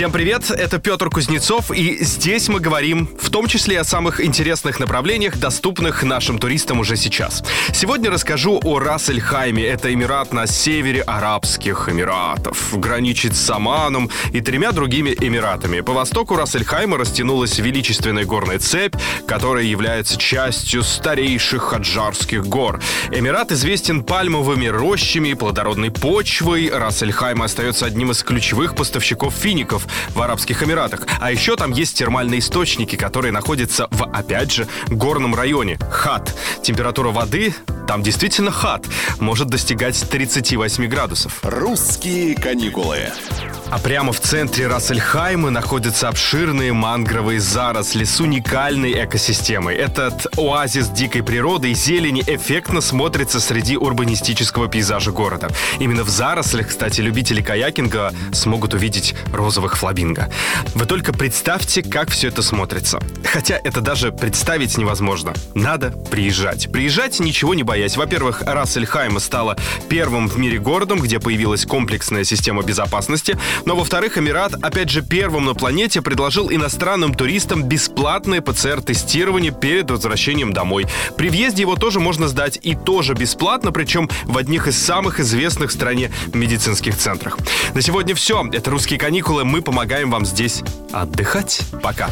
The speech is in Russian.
Всем привет, это Петр Кузнецов, и здесь мы говорим в том числе о самых интересных направлениях, доступных нашим туристам уже сейчас. Сегодня расскажу о Рассельхайме. Это эмират на севере Арабских Эмиратов. Граничит с Оманом и тремя другими эмиратами. По востоку Рассельхайма растянулась величественная горная цепь, которая является частью старейших хаджарских гор. Эмират известен пальмовыми рощами и плодородной почвой. Рассельхайм остается одним из ключевых поставщиков фиников в Арабских Эмиратах. А еще там есть термальные источники, которые находятся в, опять же, горном районе. Хат. Температура воды там действительно хат может достигать 38 градусов. Русские каникулы. А прямо в центре Рассельхайма находятся обширные мангровые заросли с уникальной экосистемой. Этот оазис дикой природы и зелени эффектно смотрится среди урбанистического пейзажа города. Именно в зарослях, кстати, любители каякинга смогут увидеть розовых фламинго. Вы только представьте, как все это смотрится. Хотя это даже представить невозможно. Надо приезжать. Приезжать, ничего не боясь. Во-первых, Рассельхайм стала первым в мире городом, где появилась комплексная система безопасности. Но, во-вторых, Эмират, опять же, первым на планете предложил иностранным туристам бесплатное ПЦР-тестирование перед возвращением домой. При въезде его тоже можно сдать и тоже бесплатно, причем в одних из самых известных в стране медицинских центрах. На сегодня все. Это «Русские каникулы». Мы помогаем вам здесь отдыхать. Пока.